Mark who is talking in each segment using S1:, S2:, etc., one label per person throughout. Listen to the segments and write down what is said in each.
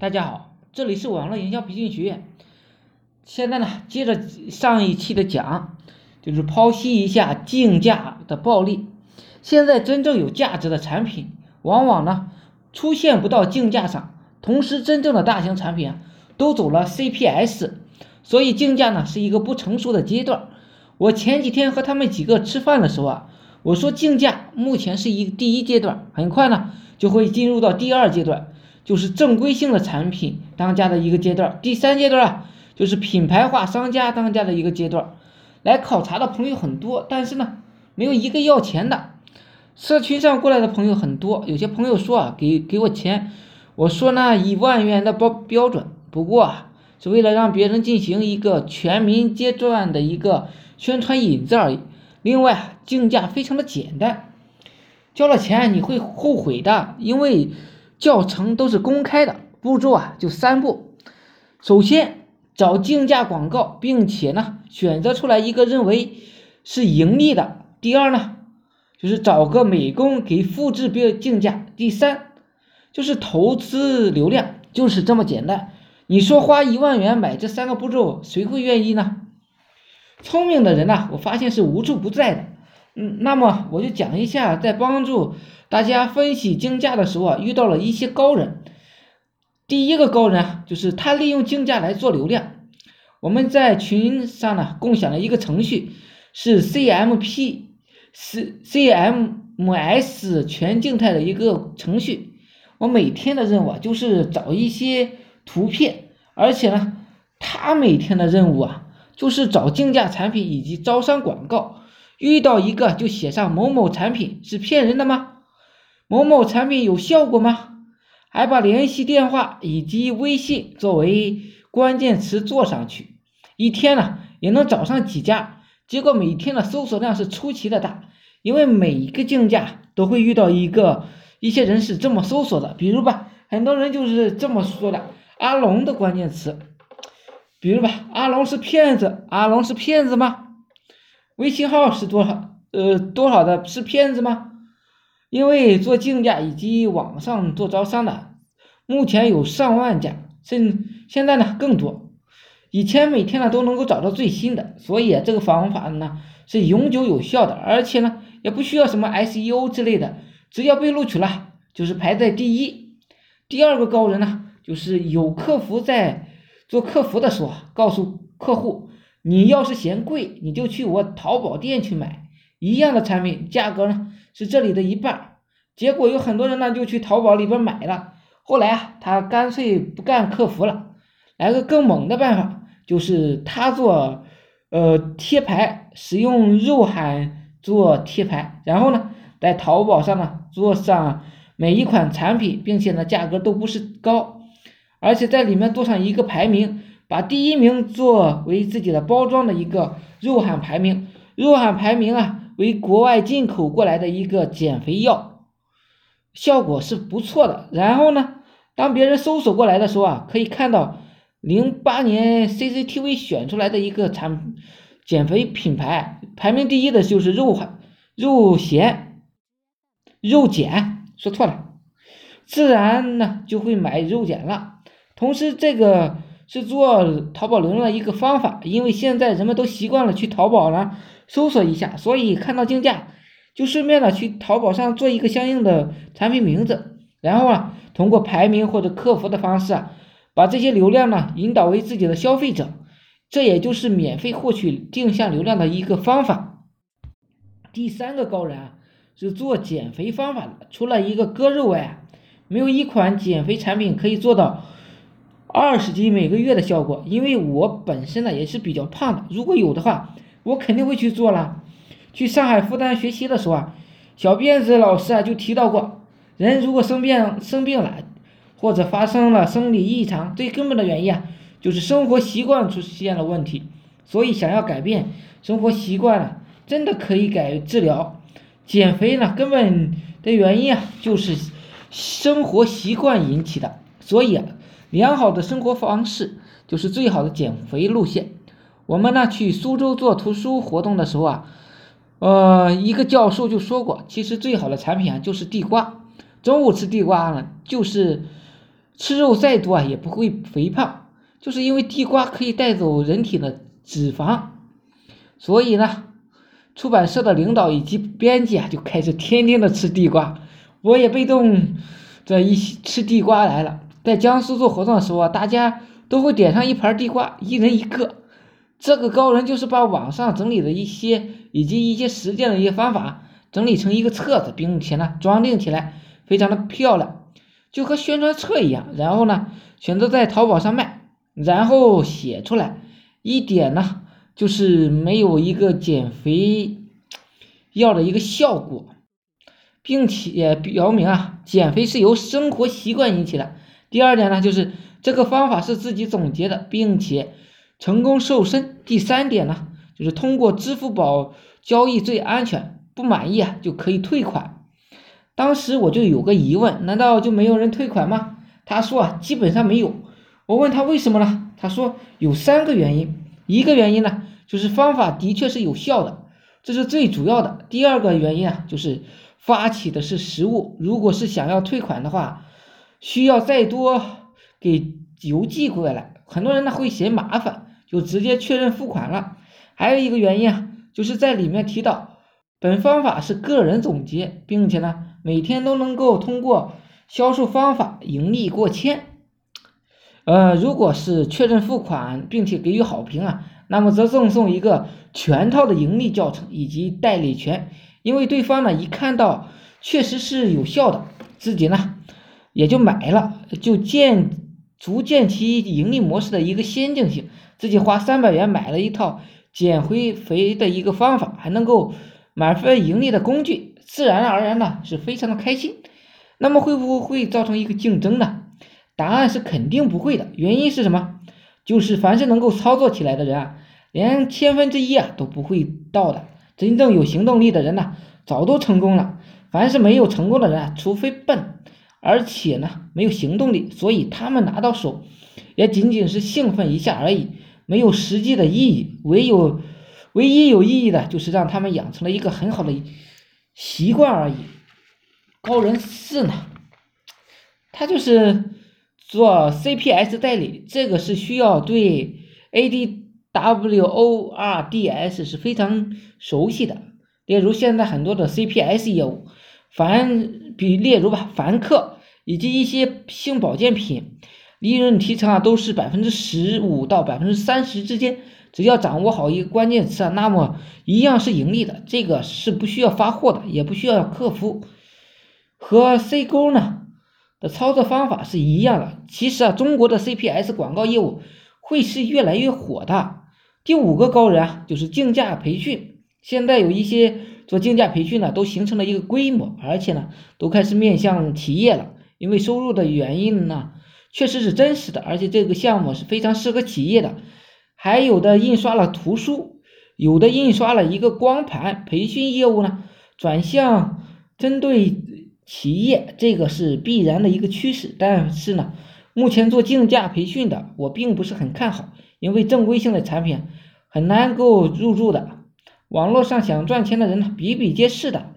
S1: 大家好，这里是网络营销培训学院。现在呢，接着上一期的讲，就是剖析一下竞价的暴利。现在真正有价值的产品，往往呢出现不到竞价上，同时真正的大型产品啊，都走了 CPS，所以竞价呢是一个不成熟的阶段。我前几天和他们几个吃饭的时候啊，我说竞价目前是一第一阶段，很快呢就会进入到第二阶段。就是正规性的产品当家的一个阶段，第三阶段啊，就是品牌化商家当家的一个阶段。来考察的朋友很多，但是呢，没有一个要钱的。社群上过来的朋友很多，有些朋友说啊，给给我钱，我说呢，一万元的标标准，不过啊，是为了让别人进行一个全民阶段的一个宣传引子而已。另外啊，竞价非常的简单，交了钱你会后悔的，因为。教程都是公开的，步骤啊就三步。首先找竞价广告，并且呢选择出来一个认为是盈利的。第二呢就是找个美工给复制标竞价。第三就是投资流量，就是这么简单。你说花一万元买这三个步骤，谁会愿意呢？聪明的人呢，我发现是无处不在的。嗯，那么我就讲一下，在帮助大家分析竞价的时候啊，遇到了一些高人。第一个高人啊，就是他利用竞价来做流量。我们在群上呢共享了一个程序，是 CMP 是 CMS 全静态的一个程序。我每天的任务啊，就是找一些图片，而且呢，他每天的任务啊，就是找竞价产品以及招商广告。遇到一个就写上某某产品是骗人的吗？某某产品有效果吗？还把联系电话以及微信作为关键词做上去，一天呢也能找上几家，结果每天的搜索量是出奇的大，因为每一个竞价都会遇到一个一些人是这么搜索的，比如吧，很多人就是这么说的阿龙的关键词，比如吧，阿龙是骗子，阿龙是骗子吗？微信号是多少？呃，多少的是骗子吗？因为做竞价以及网上做招商的，目前有上万家，甚现在呢更多。以前每天呢都能够找到最新的，所以这个方法呢是永久有效的，而且呢也不需要什么 SEO 之类的，只要被录取了就是排在第一。第二个高人呢，就是有客服在做客服的时候，告诉客户。你要是嫌贵，你就去我淘宝店去买一样的产品，价格呢是这里的一半。结果有很多人呢就去淘宝里边买了，后来啊他干脆不干客服了，来个更猛的办法，就是他做呃贴牌，使用肉喊做贴牌，然后呢在淘宝上呢做上每一款产品，并且呢价格都不是高，而且在里面做上一个排名。把第一名作为自己的包装的一个肉喊排名，肉喊排名啊为国外进口过来的一个减肥药，效果是不错的。然后呢，当别人搜索过来的时候啊，可以看到零八年 CCTV 选出来的一个产减肥品牌排名第一的就是肉喊肉咸肉碱，说错了，自然呢就会买肉碱了。同时这个。是做淘宝流量的一个方法，因为现在人们都习惯了去淘宝呢搜索一下，所以看到竞价就顺便的去淘宝上做一个相应的产品名字，然后啊通过排名或者客服的方式啊把这些流量呢引导为自己的消费者，这也就是免费获取定向流量的一个方法。第三个高人啊是做减肥方法的，除了一个割肉外，没有一款减肥产品可以做到。二十斤每个月的效果，因为我本身呢也是比较胖的，如果有的话，我肯定会去做了。去上海复旦学习的时候啊，小辫子老师啊就提到过，人如果生病生病了，或者发生了生理异常，最根本的原因啊就是生活习惯出现了问题。所以想要改变生活习惯呢，真的可以改治疗。减肥呢根本的原因啊就是生活习惯引起的，所以啊。良好的生活方式就是最好的减肥路线。我们呢去苏州做图书活动的时候啊，呃，一个教授就说过，其实最好的产品啊就是地瓜。中午吃地瓜呢，就是吃肉再多啊也不会肥胖，就是因为地瓜可以带走人体的脂肪，所以呢，出版社的领导以及编辑啊就开始天天的吃地瓜，我也被动这一起吃地瓜来了。在江苏做活动的时候啊，大家都会点上一盘地瓜，一人一个。这个高人就是把网上整理的一些以及一些实践的一些方法整理成一个册子，并且呢装订起来非常的漂亮，就和宣传册一样。然后呢选择在淘宝上卖，然后写出来，一点呢就是没有一个减肥要的一个效果，并且表明啊减肥是由生活习惯引起的。第二点呢就是这个方法是自己总结的，并且。成功瘦身。第三点呢，就是通过支付宝交易最安全，不满意啊就可以退款。当时我就有个疑问，难道就没有人退款吗？他说啊，基本上没有。我问他为什么呢？他说有三个原因。一个原因呢，就是方法的确是有效的，这是最主要的。第二个原因啊，就是发起的是实物，如果是想要退款的话，需要再多给邮寄过来，很多人呢会嫌麻烦。就直接确认付款了。还有一个原因啊，就是在里面提到，本方法是个人总结，并且呢，每天都能够通过销售方法盈利过千。呃，如果是确认付款并且给予好评啊，那么则赠送一个全套的盈利教程以及代理权。因为对方呢一看到确实是有效的，自己呢也就买了，就建逐渐其盈利模式的一个先进性。自己花三百元买了一套减回肥的一个方法，还能够满分盈利的工具，自然而然呢是非常的开心。那么会不会造成一个竞争呢？答案是肯定不会的。原因是什么？就是凡是能够操作起来的人啊，连千分之一啊都不会到的。真正有行动力的人呢，早都成功了。凡是没有成功的人啊，除非笨，而且呢没有行动力，所以他们拿到手也仅仅是兴奋一下而已。没有实际的意义，唯有唯一有意义的就是让他们养成了一个很好的习惯而已。高人四呢，他就是做 CPS 代理，这个是需要对 ADWORDS 是非常熟悉的。例如现在很多的 CPS 业务，凡比例如吧，凡客以及一些性保健品。利润提成啊，都是百分之十五到百分之三十之间，只要掌握好一个关键词啊，那么一样是盈利的。这个是不需要发货的，也不需要客服，和 C 勾呢的操作方法是一样的。其实啊，中国的 CPS 广告业务会是越来越火的。第五个高人啊，就是竞价培训。现在有一些做竞价培训呢，都形成了一个规模，而且呢，都开始面向企业了，因为收入的原因呢。确实是真实的，而且这个项目是非常适合企业的。还有的印刷了图书，有的印刷了一个光盘。培训业务呢，转向针对企业，这个是必然的一个趋势。但是呢，目前做竞价培训的，我并不是很看好，因为正规性的产品很难够入驻的。网络上想赚钱的人呢，比比皆是的。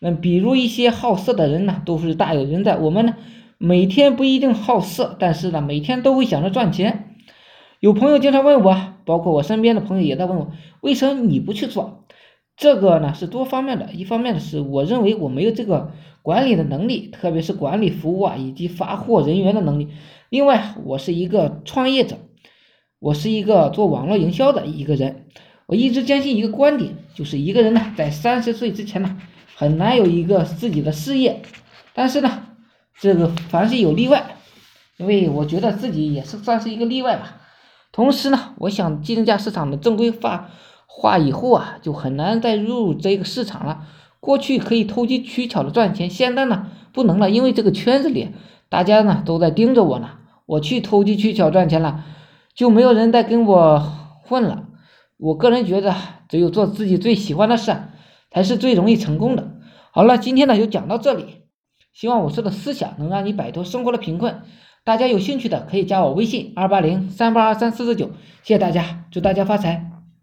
S1: 嗯，比如一些好色的人呢，都是大有人在。我们呢？每天不一定好色，但是呢，每天都会想着赚钱。有朋友经常问我，包括我身边的朋友也在问我，为什么你不去做？这个呢是多方面的，一方面的是我认为我没有这个管理的能力，特别是管理服务啊以及发货人员的能力。另外，我是一个创业者，我是一个做网络营销的一个人。我一直坚信一个观点，就是一个人呢在三十岁之前呢，很难有一个自己的事业，但是呢。这个凡是有例外，因为我觉得自己也是算是一个例外吧。同时呢，我想竞价市场的正规化化以后啊，就很难再入这个市场了。过去可以投机取巧的赚钱，现在呢不能了，因为这个圈子里大家呢都在盯着我呢。我去投机取巧赚钱了，就没有人再跟我混了。我个人觉得，只有做自己最喜欢的事，才是最容易成功的。好了，今天呢就讲到这里。希望我说的思想能让你摆脱生活的贫困。大家有兴趣的可以加我微信二八零三八二三四四九，谢谢大家，祝大家发财。